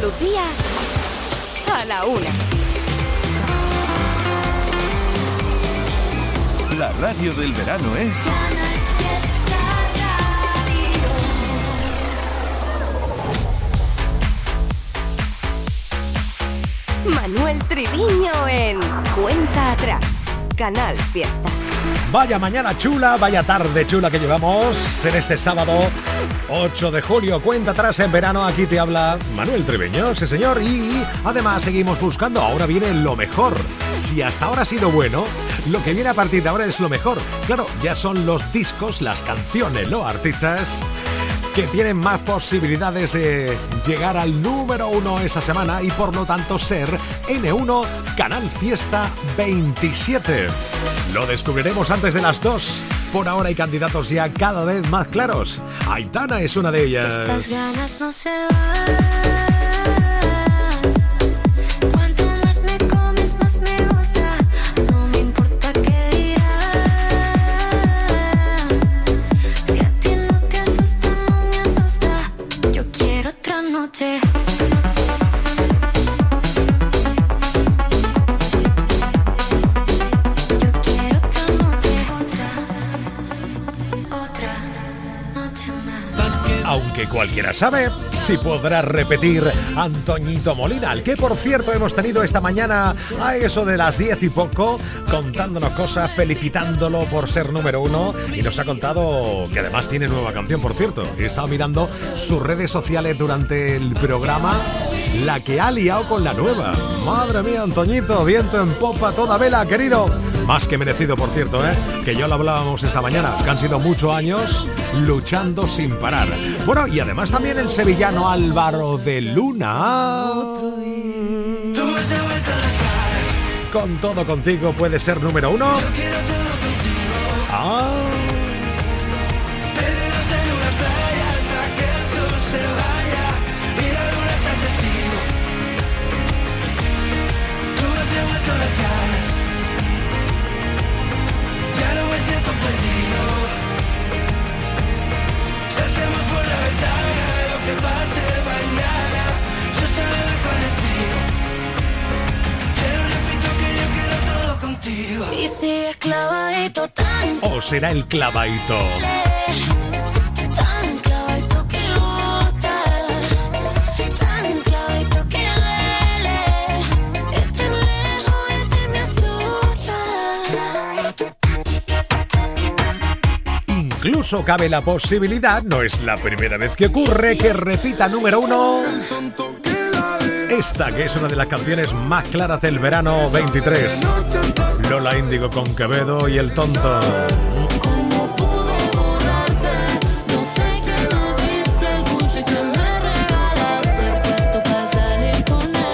Lucía a la una. La radio del verano es... Manuel Triviño en Cuenta Atrás. Canal Fiesta. Vaya mañana chula, vaya tarde chula que llevamos en este sábado 8 de julio. Cuenta atrás en verano, aquí te habla Manuel Triviño, sí señor. Y además seguimos buscando, ahora viene lo mejor. Si hasta ahora ha sido bueno, lo que viene a partir de ahora es lo mejor. Claro, ya son los discos, las canciones, los artistas que tienen más posibilidades de llegar al número uno esta semana y por lo tanto ser N1 Canal Fiesta 27. Lo descubriremos antes de las 2. Por ahora hay candidatos ya cada vez más claros. Aitana es una de ellas. Estas ganas no se van. Sabe si podrá repetir Antoñito Molina, al que por cierto hemos tenido esta mañana a eso de las 10 y poco, contándonos cosas, felicitándolo por ser número uno y nos ha contado que además tiene nueva canción, por cierto. He estado mirando sus redes sociales durante el programa, la que ha liado con la nueva. Madre mía, Antoñito, viento en popa, toda vela, querido. Más que merecido, por cierto, ¿eh? que ya lo hablábamos esta mañana, que han sido muchos años luchando sin parar. Bueno, y además también el sevillano Álvaro de Luna. Con todo contigo puede ser número uno. Ah. Y si clavadito tan, O será el clavadito. tan clavadito que gusta, tan clavadito que duele. Este lejos, este me asusta. Incluso cabe la posibilidad, no es la primera vez que ocurre, que repita número uno. Esta que es una de las canciones más claras del verano 23. Lola Índigo con Quevedo y el tonto.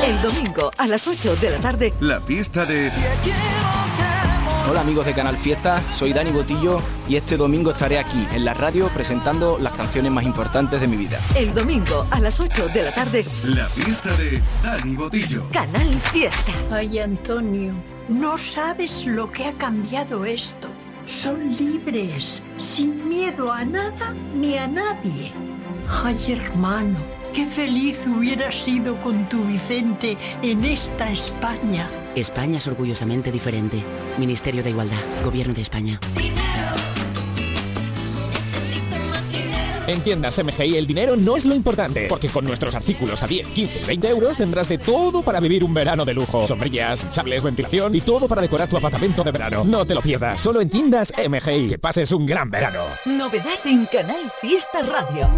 El domingo a las 8 de la tarde, La fiesta de... Hola amigos de Canal Fiesta, soy Dani Botillo y este domingo estaré aquí en la radio presentando las canciones más importantes de mi vida. el domingo a las 8 de la tarde, La fiesta de Dani Botillo. Canal Fiesta. Ay, Antonio, no sabes lo que ha cambiado esto. Son libres, sin miedo a nada ni a nadie. Ay, hermano, qué feliz hubiera sido con tu Vicente en esta España. España es orgullosamente diferente. Ministerio de Igualdad, Gobierno de España. En tiendas MGI el dinero no es lo importante, porque con nuestros artículos a 10, 15 y 20 euros tendrás de todo para vivir un verano de lujo. Sombrillas, sables, ventilación y todo para decorar tu apartamento de verano. No te lo pierdas, solo en tiendas MGI. Que pases un gran verano. Novedad en Canal Fiesta Radio.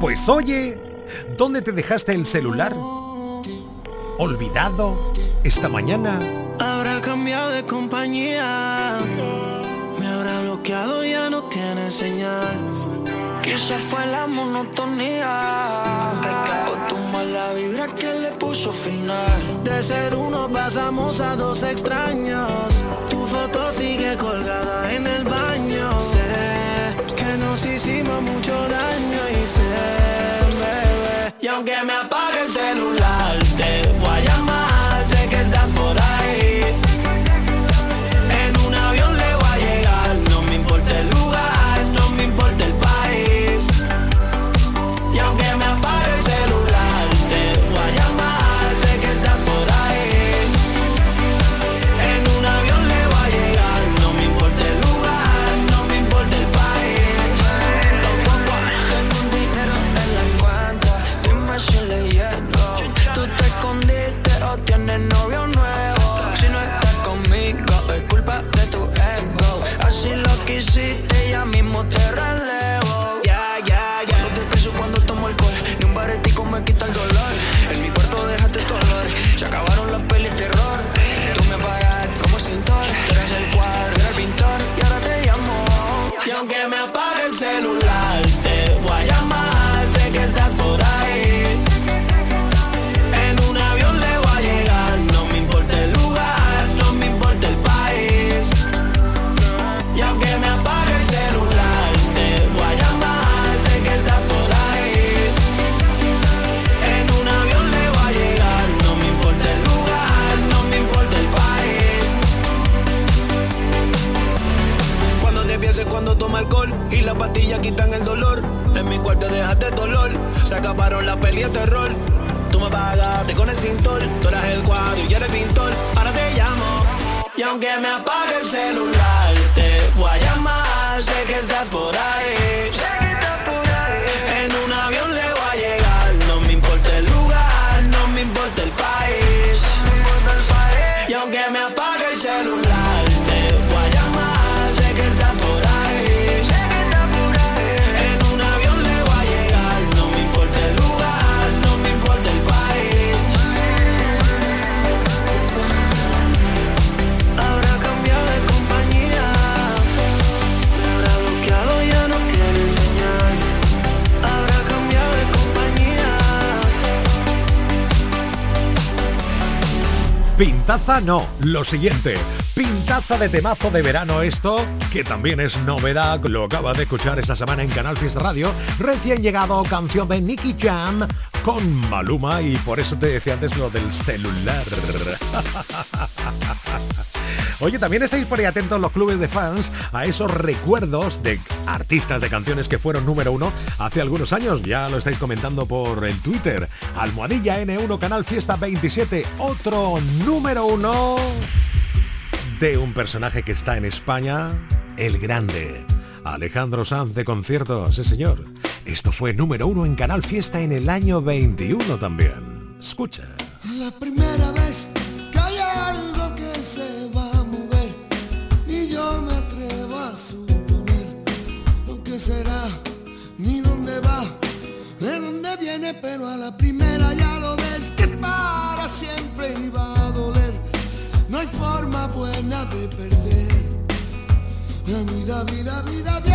Pues oye, ¿dónde te dejaste el celular? ¿Olvidado? ¿Esta mañana? Habrá cambiado de compañía. Bloqueado, ya no tiene señal. Quizá fue la monotonía. O tu mala vibra que le puso final. De ser uno pasamos a dos extraños. Tu foto sigue colgada en el baño. Sé que nos hicimos mucho daño y sé, bebé. Y aunque me apague el celular, te voy rol. Tú me pagaste con el cintor, tú eras el cuadro y yo el pintor. Ahora te llamo. Y aunque me apague el celular, te voy a llamar. Sé que estás por ahí. Pintaza no, lo siguiente. Pintaza de temazo de verano esto, que también es novedad, lo acabas de escuchar esta semana en Canal Fiesta Radio. Recién llegado canción de Nicky Jam con Maluma y por eso te decía antes lo del celular. Oye, también estáis por ahí atentos los clubes de fans a esos recuerdos de artistas de canciones que fueron número uno hace algunos años. Ya lo estáis comentando por el Twitter. Almohadilla N1 Canal Fiesta 27. Otro número uno de un personaje que está en España, el grande. Alejandro Sanz de conciertos, sí señor. Esto fue número uno en Canal Fiesta en el año 21 también. Escucha. La vida, vida, vida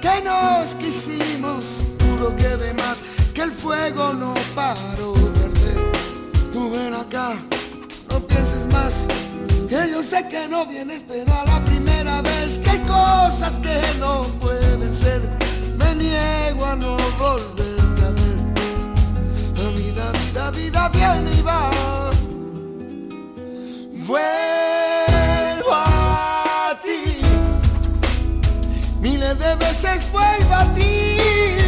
que nos quisimos, juro que de más, que el fuego no paró de arder. Tú ven acá, no pienses más, que yo sé que no vienes, pero a la primera vez que hay cosas que no pueden ser, me niego a no volverte a ver. La vida, vida, vida viene y va. Vuelvo veces vuelvo a ti.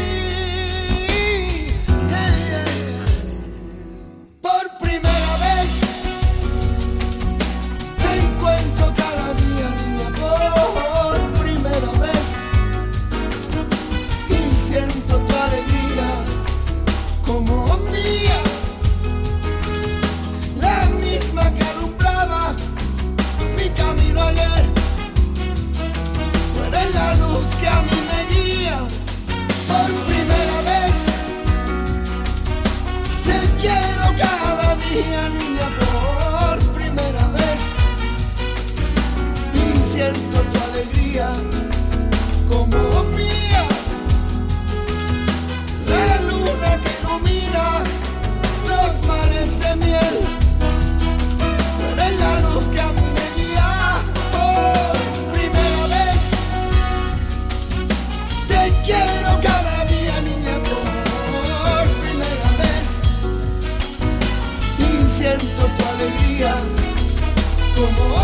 Alegría como.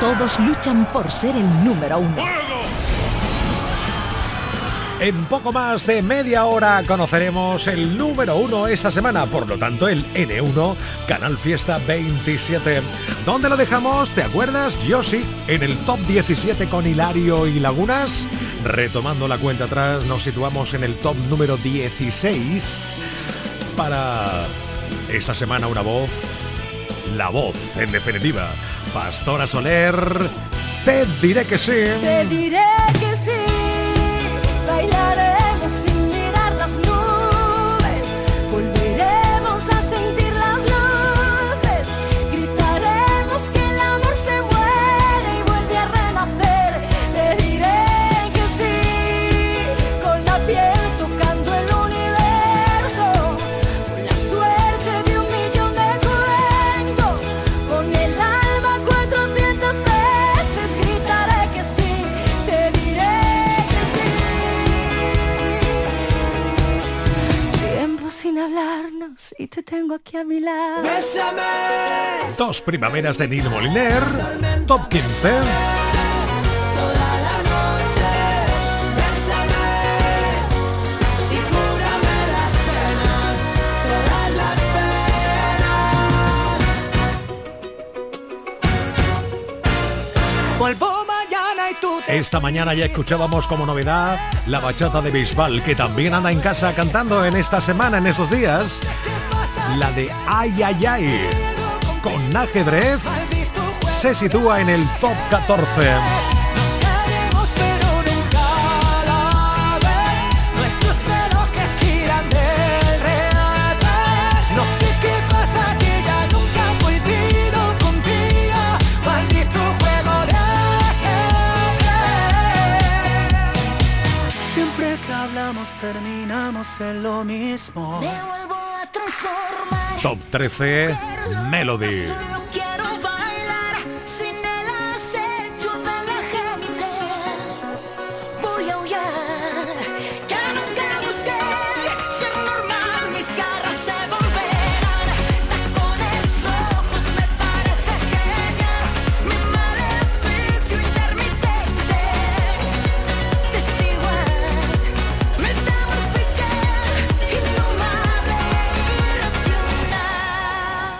Todos luchan por ser el número uno. En poco más de media hora conoceremos el número uno esta semana, por lo tanto el N1 Canal Fiesta 27. ¿Dónde lo dejamos? ¿Te acuerdas? Yo sí, en el top 17 con Hilario y Lagunas. Retomando la cuenta atrás, nos situamos en el top número 16 para esta semana una voz, la voz en definitiva. Pastora Soler, te diré que sí. Te diré que sí, bailaremos tengo aquí a mi lado. Dos primaveras de Nino Moliner, top 15. Y cúrame las penas, todas las penas. Vuelvo mañana y tú te Esta mañana ya escuchábamos como novedad la bachata de Bisbal, que también anda en casa cantando en esta semana, en esos días. La de Ay Ay Ay, con ajedrez, se sitúa en el top 14. Caeremos pero nunca la vez Nuestros relojes giran del revés. No sé qué pasa que ya nunca he coincidido contigo Maldito juego de ajedrez. Siempre que hablamos terminamos en lo mismo Top 13, Melody.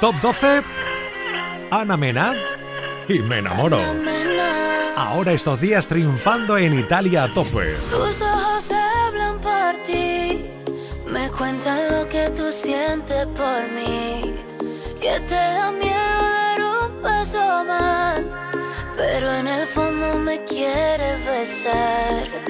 Top 12, Ana Mena. Y me enamoro. Ahora estos días triunfando en Italia a tope. Tus ojos hablan por ti, me cuentan lo que tú sientes por mí, que te da miedo dar un paso más, pero en el fondo me quieres besar.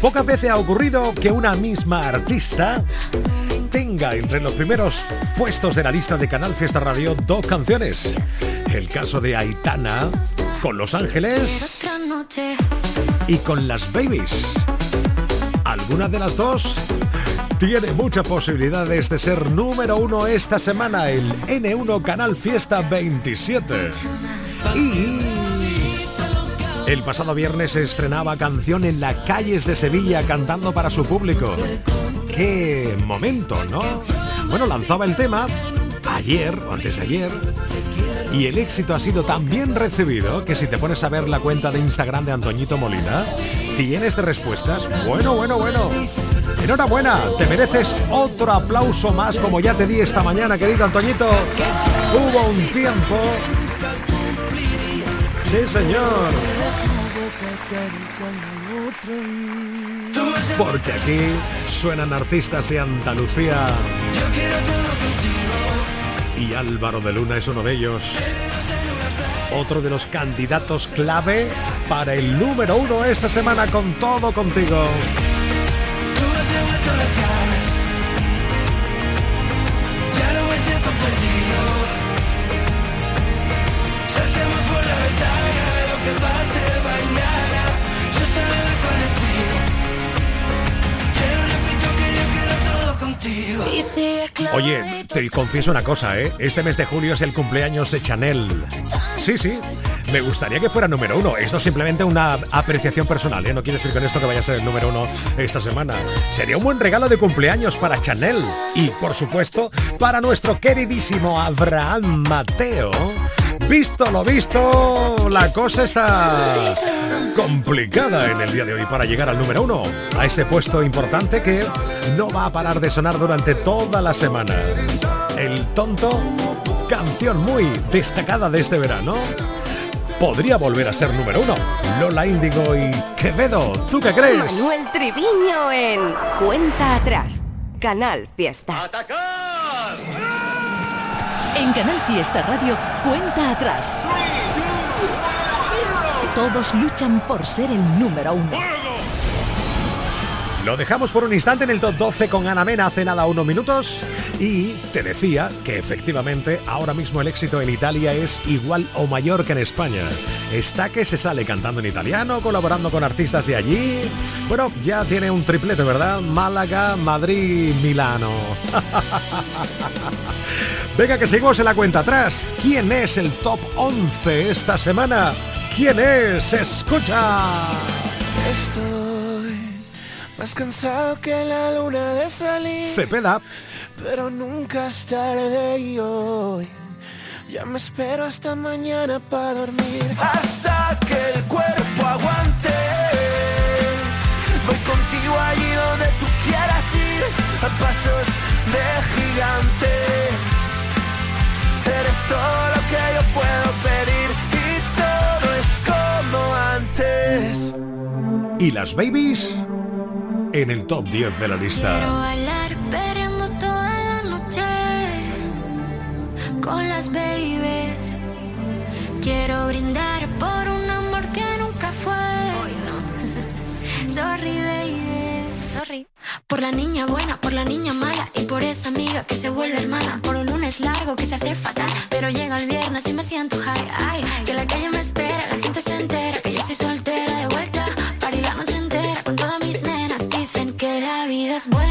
Pocas veces ha ocurrido que una misma artista tenga entre los primeros puestos de la lista de Canal Fiesta Radio dos canciones. El caso de Aitana con Los Ángeles y con Las Babies. ¿Alguna de las dos? Tiene muchas posibilidades de ser número uno esta semana el N1 Canal Fiesta 27. Y el pasado viernes estrenaba canción en las calles de Sevilla cantando para su público. ¡Qué momento, ¿no? Bueno, lanzaba el tema ayer o antes de ayer y el éxito ha sido tan bien recibido que si te pones a ver la cuenta de Instagram de Antoñito Molina, tienes de respuestas. Bueno, bueno, bueno. Enhorabuena, te mereces otro aplauso más como ya te di esta mañana, querido Antoñito. Hubo un tiempo. Sí, señor. Porque aquí suenan artistas de Andalucía. Y Álvaro de Luna es uno de ellos. Otro de los candidatos clave para el número uno esta semana con todo contigo. Oye, te confieso una cosa, ¿eh? Este mes de julio es el cumpleaños de Chanel. Sí, sí. Me gustaría que fuera número uno. Esto es simplemente una apreciación personal, ¿eh? No quiere decir con esto que vaya a ser el número uno esta semana. Sería un buen regalo de cumpleaños para Chanel. Y, por supuesto, para nuestro queridísimo Abraham Mateo. Visto lo visto, la cosa está complicada en el día de hoy para llegar al número uno. A ese puesto importante que no va a parar de sonar durante toda la semana. El tonto, canción muy destacada de este verano. Podría volver a ser número uno. Lola Índigo y Quevedo, ¿tú qué crees? Manuel Triviño en Cuenta Atrás. Canal Fiesta. En Canal Fiesta Radio, cuenta atrás. Todos luchan por ser el número uno. Lo dejamos por un instante en el top 12 con Ana Mena hace nada unos minutos y te decía que efectivamente ahora mismo el éxito en Italia es igual o mayor que en España. Está que se sale cantando en italiano, colaborando con artistas de allí. Bueno, ya tiene un triplete, ¿verdad? Málaga, Madrid, Milano. Venga, que seguimos en la cuenta atrás. ¿Quién es el top 11 esta semana? ¿Quién es? Escucha. Estoy más cansado que la luna de salir. Cepeda. Pero nunca es tarde y hoy ya me espero hasta mañana para dormir. Hasta que el cuerpo aguante. Voy contigo allí donde tú quieras ir, a pasos de gigante. Eres todo lo que yo puedo pedir y las babies en el top 10 de la lista. Quiero bailar perreando toda la noche con las babies. Quiero brindar por un amor que nunca fue. Hoy no. Sorry, baby. Sorry. Por la niña buena, por la niña mala y por esa amiga que se vuelve hermana. Por un lunes largo que se hace fatal, pero llega el viernes y me siento high. Ay, que la calle me espera, la gente se entera que yo estoy soltera. just one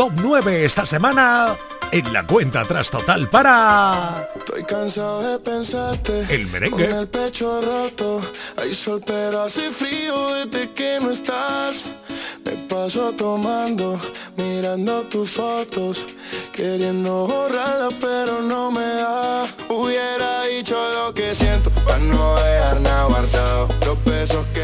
top 9 esta semana en la cuenta atrás total para. Estoy cansado de pensarte. El merengue. Con el pecho roto. Hay sol, pero hace frío desde que no estás. Me paso tomando, mirando tus fotos. Queriendo borrarlas, pero no me da. Hubiera dicho lo que siento. Para no dejar nada guardado. Los besos que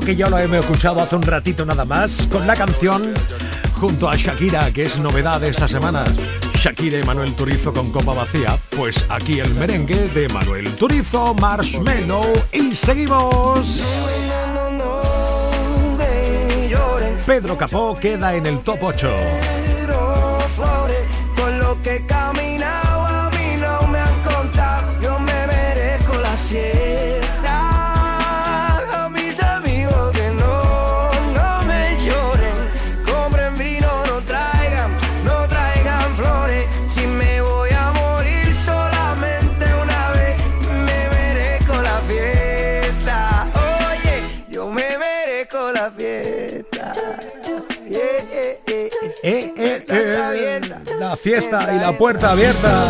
que ya lo hemos escuchado hace un ratito nada más con la canción junto a Shakira, que es novedad de esta semana. Shakira y Manuel Turizo con copa vacía. Pues aquí el merengue de Manuel Turizo, Marshmallow y seguimos. Pedro Capó queda en el top 8. Fiesta y la puerta abierta.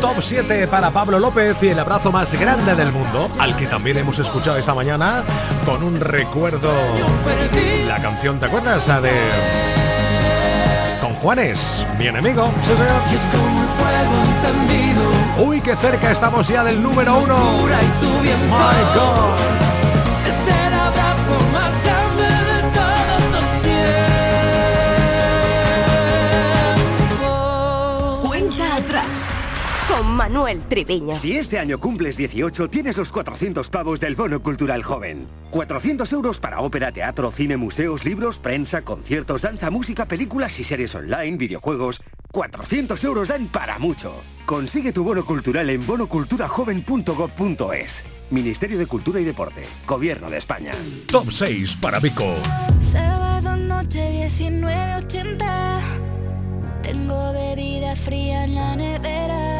Top 7 para Pablo López y el abrazo más grande del mundo, al que también hemos escuchado esta mañana con un recuerdo. La canción, ¿te acuerdas? La de. Con Juanes, mi enemigo. Sí, señor. Uy, qué cerca estamos ya del número uno. My God. Manuel Triviño. Si este año cumples 18, tienes los 400 pavos del Bono Cultural Joven. 400 euros para ópera, teatro, cine, museos, libros, prensa, conciertos, danza, música, películas y series online, videojuegos. 400 euros dan para mucho. Consigue tu bono cultural en bonoculturajoven.gov.es. Ministerio de Cultura y Deporte. Gobierno de España. Top 6 para Vico. Sábado noche 19.80 Tengo bebida fría en la nevera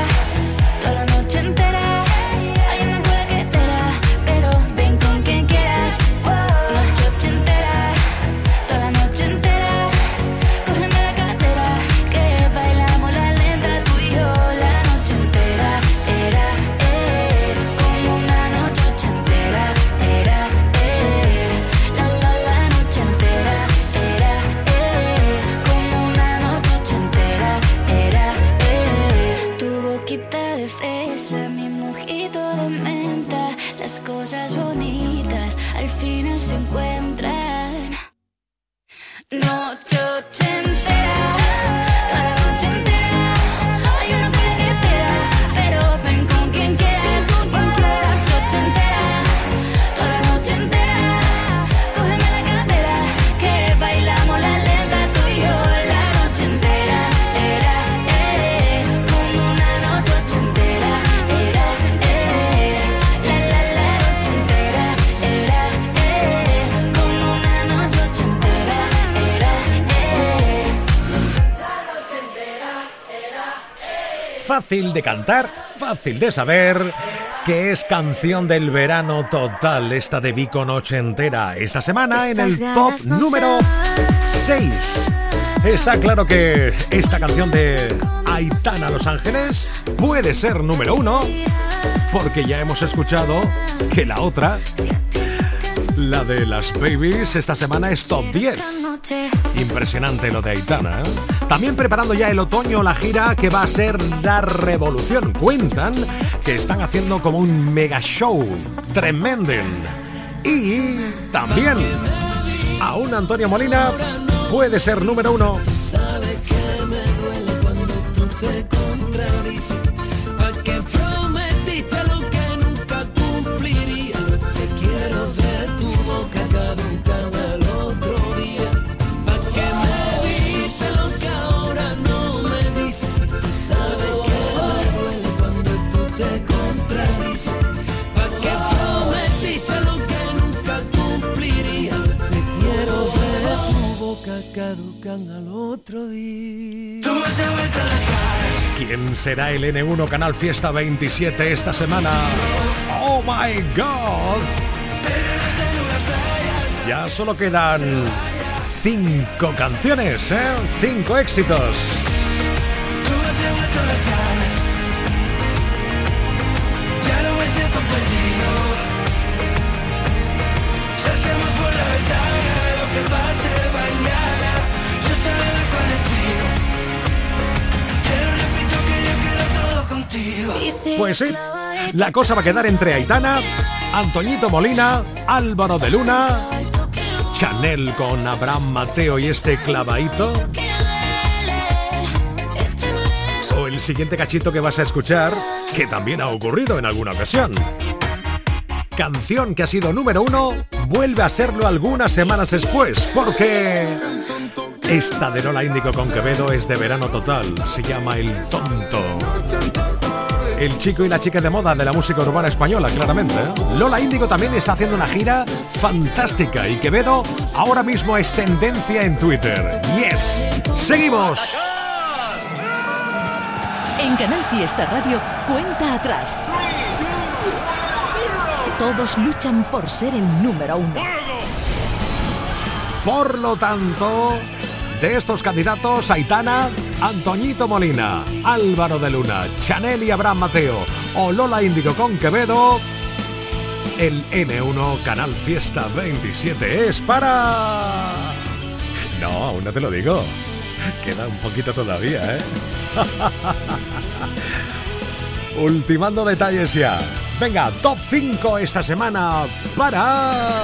Fácil de cantar, fácil de saber que es canción del verano total, esta de Vico Noche entera. Esta semana en el top número 6. Está claro que esta canción de Aitana Los Ángeles puede ser número uno, porque ya hemos escuchado que la otra, la de las Babies, esta semana es top 10. Impresionante lo de Aitana. ¿eh? También preparando ya el otoño, la gira que va a ser la revolución. Cuentan que están haciendo como un mega show. Tremenden. Y también a un Antonio Molina puede ser número uno. Al otro día. ¿Quién será el N1 Canal Fiesta 27 esta semana? ¡Oh my God! Ya solo quedan cinco canciones, ¿eh? Cinco éxitos. Pues sí, la cosa va a quedar entre Aitana, Antoñito Molina, Álvaro de Luna, Chanel con Abraham Mateo y este clavadito. O el siguiente cachito que vas a escuchar, que también ha ocurrido en alguna ocasión. Canción que ha sido número uno, vuelve a serlo algunas semanas después, porque esta de Lola Índico con Quevedo es de verano total, se llama El Tonto. El chico y la chica de moda de la música urbana española, claramente. ¿eh? Lola Índigo también está haciendo una gira fantástica y Quevedo ahora mismo es tendencia en Twitter. ¡Yes! ¡Seguimos! En Canal Fiesta Radio, cuenta atrás. Todos luchan por ser el número uno. Por lo tanto, de estos candidatos, Aitana, Antoñito Molina, Álvaro de Luna, Chanel y Abraham Mateo o Lola Índigo con Quevedo, el N1 Canal Fiesta 27 es para... No, aún no te lo digo. Queda un poquito todavía, ¿eh? Ultimando detalles ya. Venga, top 5 esta semana para...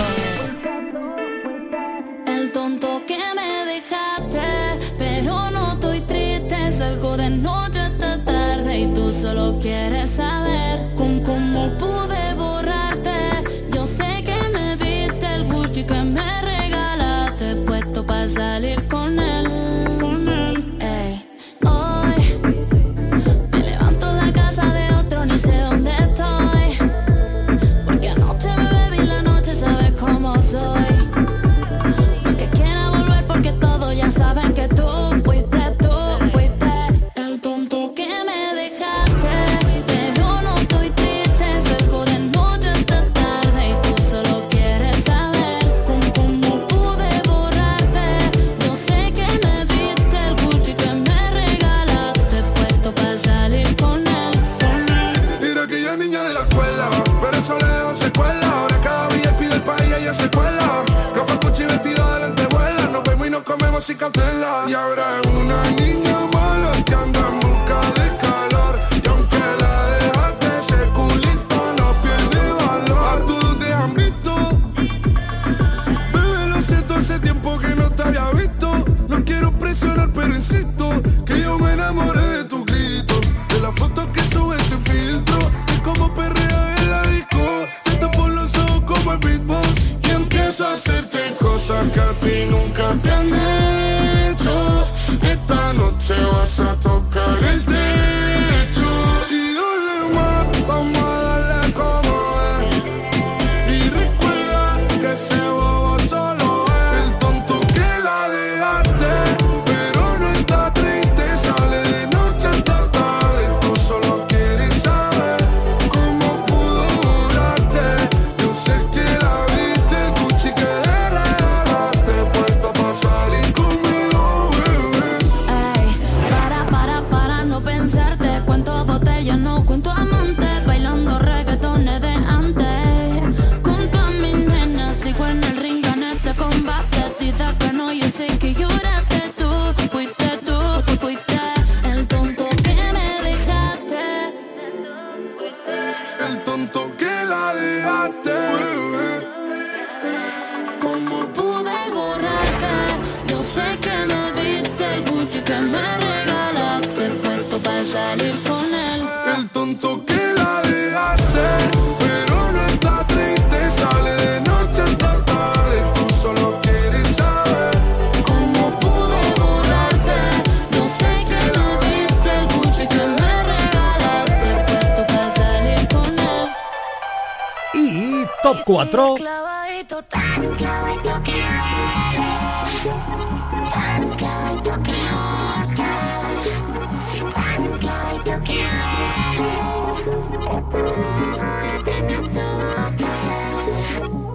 Top 4.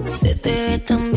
Se te ve tan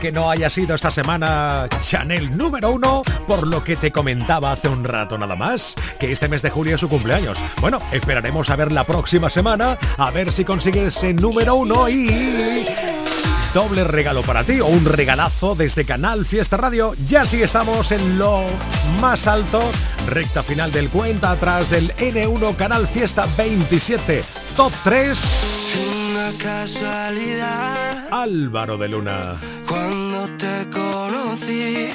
que no haya sido esta semana Chanel número uno, por lo que te comentaba hace un rato nada más, que este mes de julio es su cumpleaños. Bueno, esperaremos a ver la próxima semana, a ver si consigue ese número uno y... Doble regalo para ti o un regalazo desde Canal Fiesta Radio. Ya sí estamos en lo más alto, recta final del cuenta atrás del N1 Canal Fiesta 27, top 3 casualidad. Álvaro de Luna. Cuando te conocí,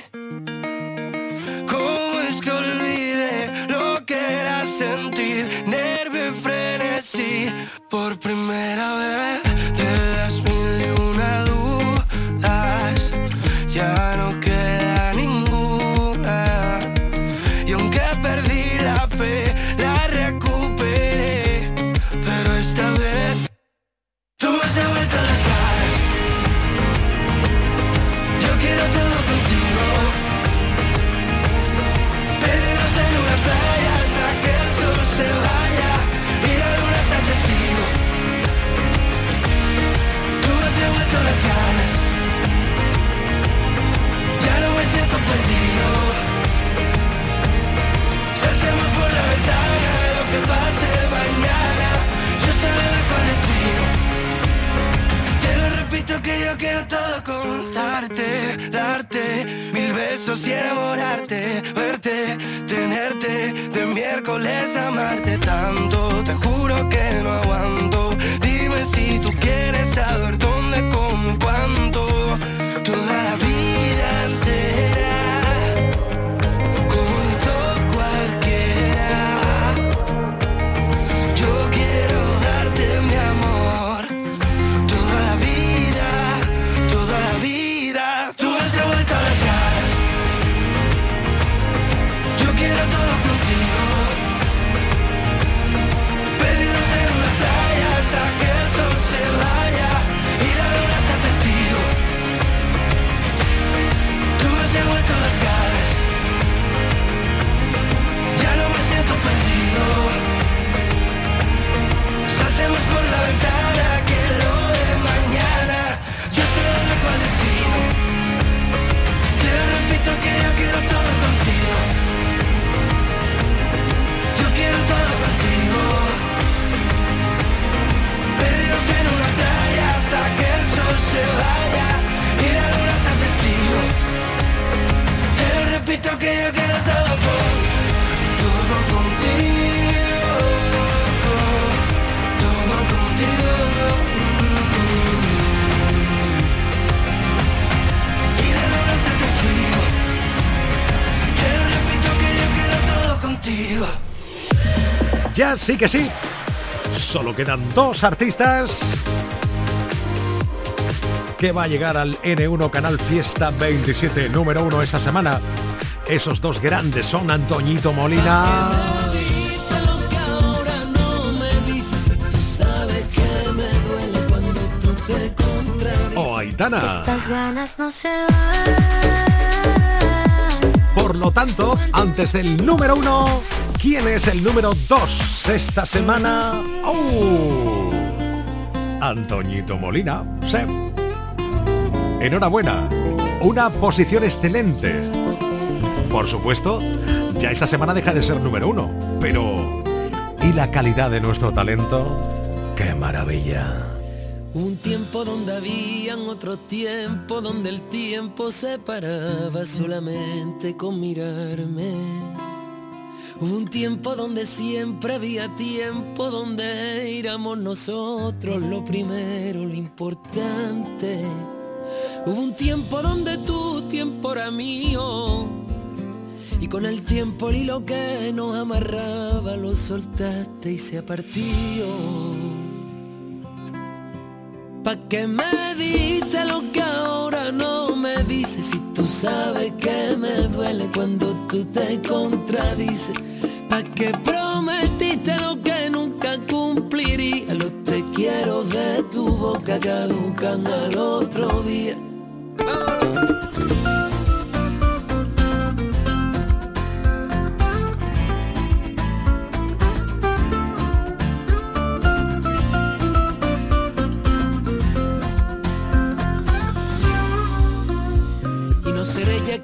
¿cómo es que olvidé lo que era sentir nervio y frenesí por primera vez? Ya sí que sí. Solo quedan dos artistas que va a llegar al N1 Canal Fiesta 27 número uno esta semana. Esos dos grandes son Antoñito Molina. Estas ganas no se Por lo tanto, antes del número uno, ¿quién es el número dos esta semana? ¡Oh! Antoñito Molina. Sí. Enhorabuena. Una posición excelente. Por supuesto, ya esta semana deja de ser número uno. Pero, ¿y la calidad de nuestro talento? ¡Qué maravilla! Un tiempo donde habían otro tiempo, donde el tiempo se paraba solamente con mirarme. Un tiempo donde siempre había tiempo, donde éramos nosotros lo primero, lo importante. Hubo un tiempo donde tu tiempo era mío. Y con el tiempo el hilo que nos amarraba lo soltaste y se ha partido. Pa' que me diste lo que ahora no me dices. Si tú sabes que me duele cuando tú te contradices. Pa' que prometiste lo que nunca cumpliría. Los te quiero de tu boca caducan al otro día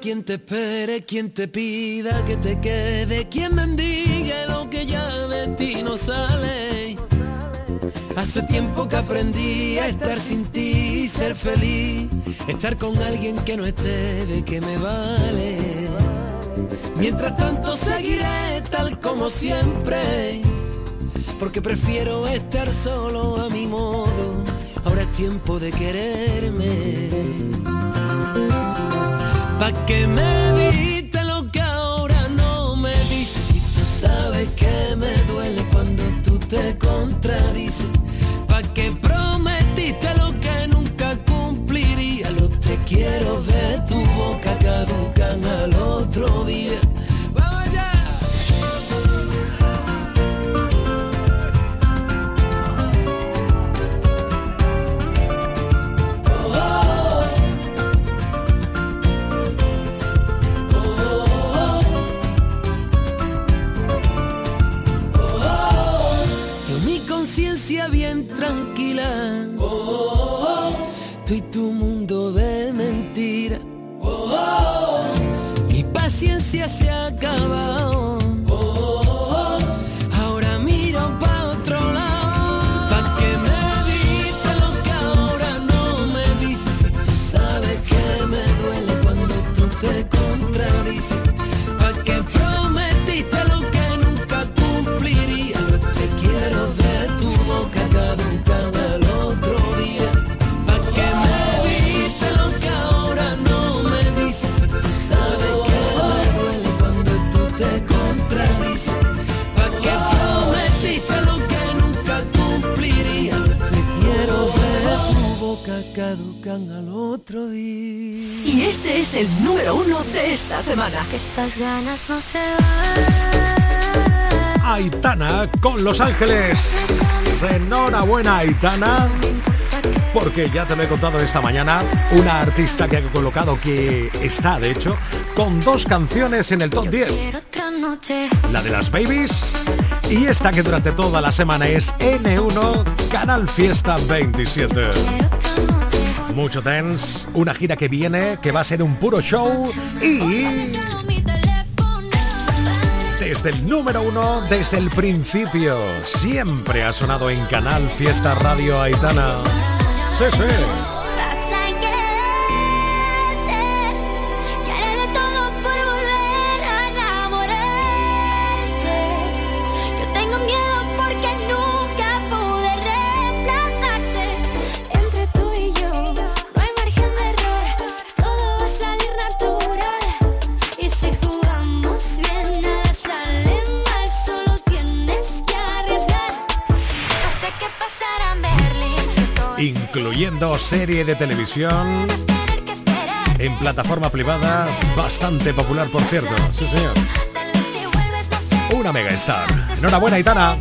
quien te espere, quien te pida que te quede, quien mendigue lo que ya de ti no sale. Hace tiempo que aprendí a estar sin ti y ser feliz, estar con alguien que no esté de que me vale. Mientras tanto seguiré tal como siempre, porque prefiero estar solo a mi modo. Ahora es tiempo de quererme. Pa' que me diste lo que ahora no me dices Y tú sabes que me duele cuando tú te contradices. Pa' que prometiste lo que nunca cumpliría. Los te quiero de tu boca caducan al otro paciencia se te contradices. Pa' que prometiste lo que nunca cumpliría. Yo te quiero ver tu boca caducan al otro día. Y este es el número uno de esta semana. Estas ganas no se Aitana con Los Ángeles. Enhorabuena, Aitana. Porque ya te lo he contado esta mañana, una artista que ha colocado que está, de hecho, con dos canciones en el top 10. Noche. La de las babies y esta que durante toda la semana es N1 Canal Fiesta 27. Mucho dance, una gira que viene, que va a ser un puro show y... Desde el número uno, desde el principio, siempre ha sonado en Canal Fiesta Radio Aitana. Sí, sí. Incluyendo serie de televisión en plataforma privada, bastante popular por cierto. Sí, señor. Una mega star. Enhorabuena, Itana.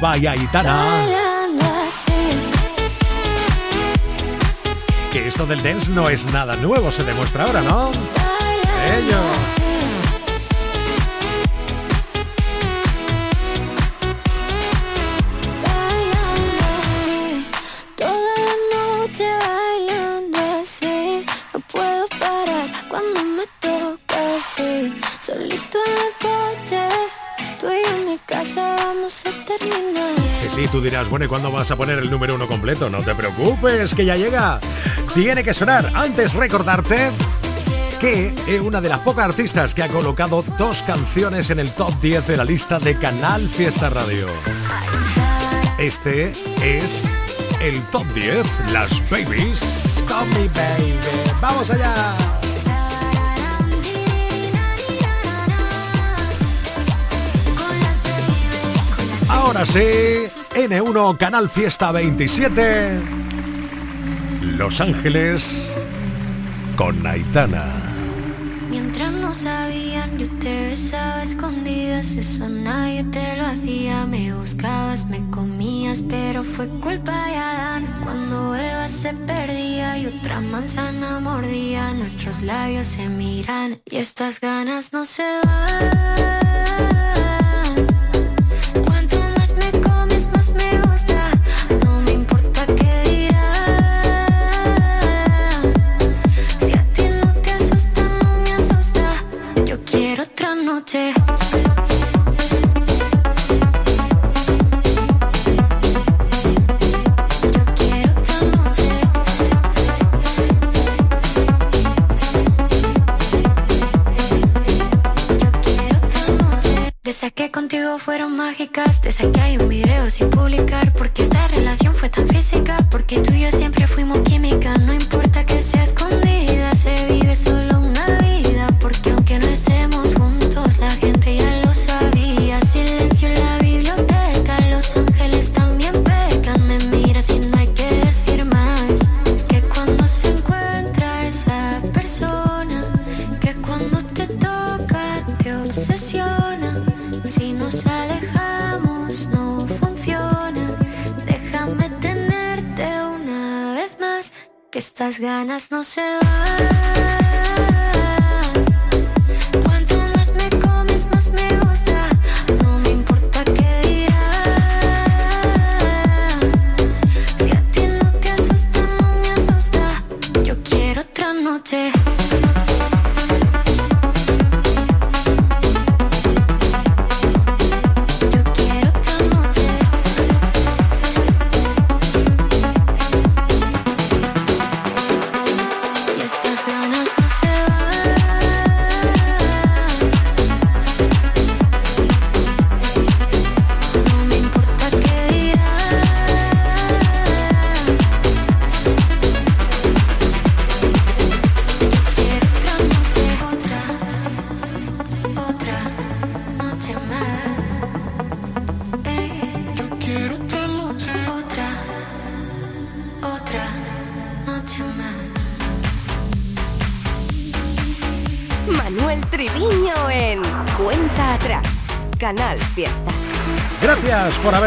Vaya Itana. Que esto del dance no es nada nuevo, se demuestra ahora, ¿no? Ellos. Tú dirás, bueno, ¿y cuándo vas a poner el número uno completo? No te preocupes, que ya llega. Tiene que sonar. Antes recordarte que es una de las pocas artistas que ha colocado dos canciones en el top 10 de la lista de Canal Fiesta Radio. Este es el top 10, las babies. Call me baby. Vamos allá. Ahora sí, N1 Canal Fiesta 27. Los Ángeles con Aitana. Mientras no sabían, yo te besaba escondidas, eso nadie te lo hacía. Me buscabas, me comías, pero fue culpa de Adán. Cuando Eva se perdía y otra manzana mordía, nuestros labios se miran y estas ganas no se van. Mágicas. Te saqué hay un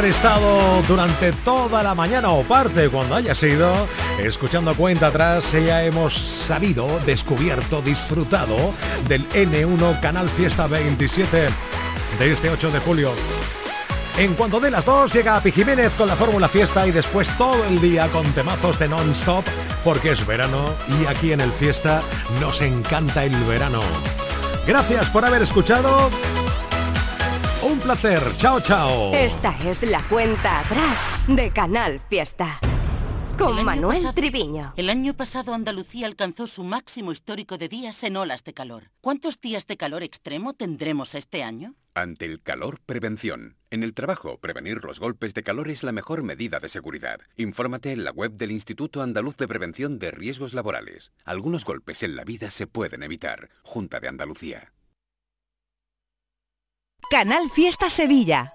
estado durante toda la mañana o parte cuando haya sido escuchando cuenta atrás. Ya hemos sabido, descubierto, disfrutado del N1 Canal Fiesta 27 de este 8 de julio. En cuanto de las dos llega Api Jiménez con la Fórmula Fiesta y después todo el día con temazos de non-stop porque es verano y aquí en el Fiesta nos encanta el verano. Gracias por haber escuchado. Placer. Chao, chao. Esta es la cuenta atrás de Canal Fiesta. Con Manuel pasado- Triviño. El año pasado Andalucía alcanzó su máximo histórico de días en olas de calor. ¿Cuántos días de calor extremo tendremos este año? Ante el calor, prevención. En el trabajo, prevenir los golpes de calor es la mejor medida de seguridad. Infórmate en la web del Instituto Andaluz de Prevención de Riesgos Laborales. Algunos golpes en la vida se pueden evitar. Junta de Andalucía. Canal Fiesta Sevilla.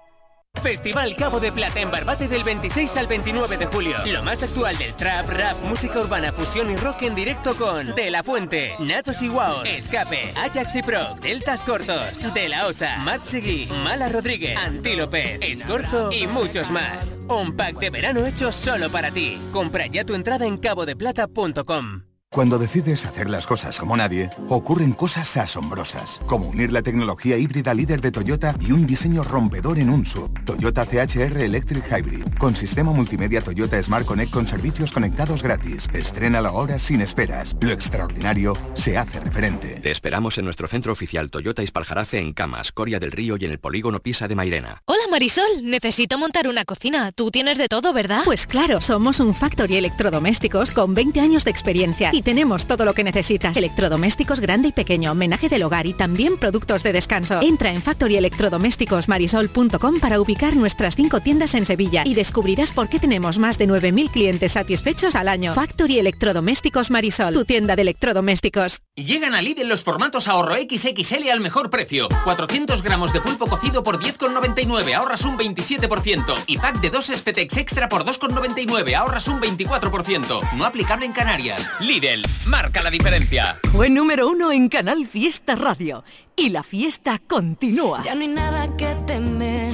Festival Cabo de Plata en Barbate del 26 al 29 de julio. Lo más actual del trap, rap, música urbana, fusión y rock en directo con De La Fuente, Natos y Wow, Escape, Ajax y Pro, Deltas Cortos, De La Osa, Matt Seguí, Mala Rodríguez, Antílope, Escorzo y muchos más. Un pack de verano hecho solo para ti. Compra ya tu entrada en cabodeplata.com. Cuando decides hacer las cosas como nadie, ocurren cosas asombrosas, como unir la tecnología híbrida líder de Toyota y un diseño rompedor en un sub. Toyota CHR Electric Hybrid, con sistema multimedia Toyota Smart Connect con servicios conectados gratis. Estrénalo ahora sin esperas. Lo extraordinario se hace referente. Te esperamos en nuestro centro oficial Toyota Ispaljarafe en Camas, Coria del Río y en el polígono Pisa de Mairena. Hola Marisol, necesito montar una cocina. Tú tienes de todo, ¿verdad? Pues claro, somos un Factory Electrodomésticos con 20 años de experiencia tenemos todo lo que necesitas. Electrodomésticos grande y pequeño, homenaje del hogar y también productos de descanso. Entra en factoryelectrodomésticosmarisol.com para ubicar nuestras cinco tiendas en Sevilla y descubrirás por qué tenemos más de 9.000 clientes satisfechos al año. Factory Electrodomésticos Marisol, tu tienda de electrodomésticos. Llegan a Lidl los formatos ahorro XXL al mejor precio. 400 gramos de pulpo cocido por 10,99, ahorras un 27%. Y pack de dos Espetex extra por 2,99, ahorras un 24%. No aplicable en Canarias. Lidl, marca la diferencia. Fue número uno en Canal Fiesta Radio. Y la fiesta continúa. Ya no hay nada que temer,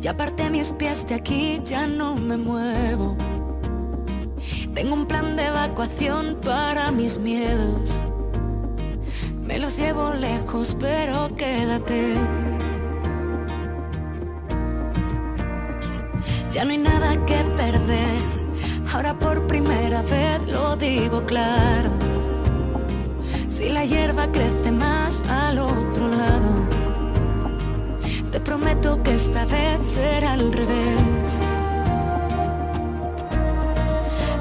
ya aparté mis pies de aquí, ya no me muevo. Tengo un plan de evacuación para mis miedos. Me los llevo lejos, pero quédate. Ya no hay nada que perder, ahora por primera vez lo digo claro. Si la hierba crece más al otro lado, te prometo que esta vez será al revés.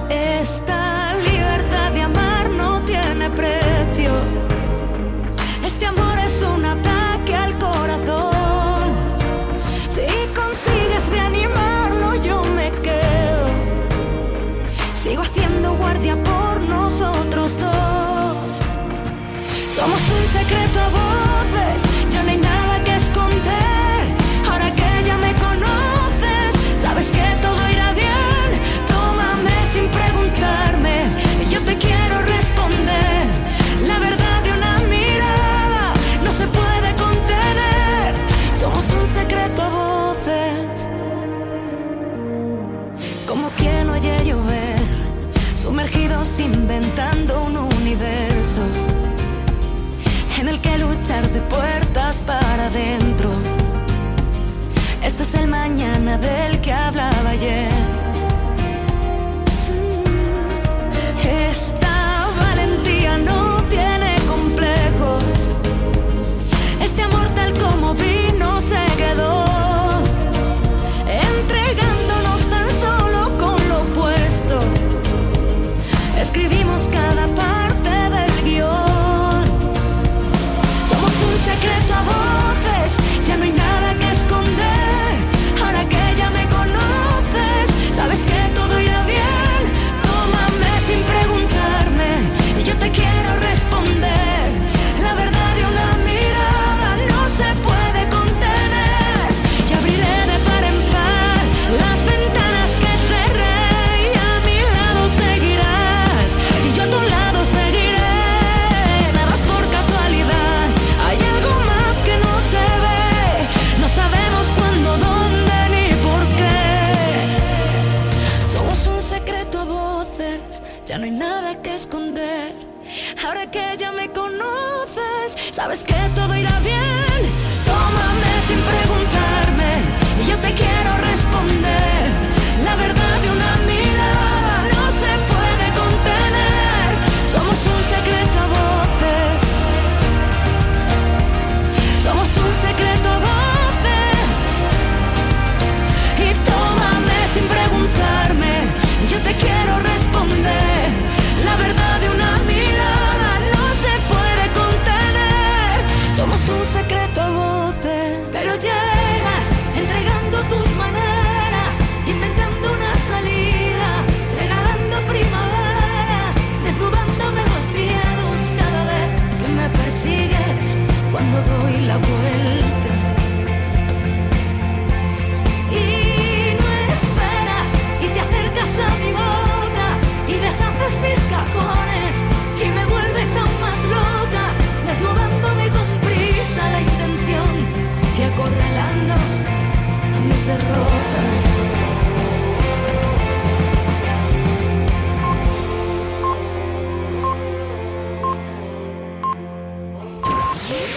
Esta libertad de amar no tiene precio. Secreto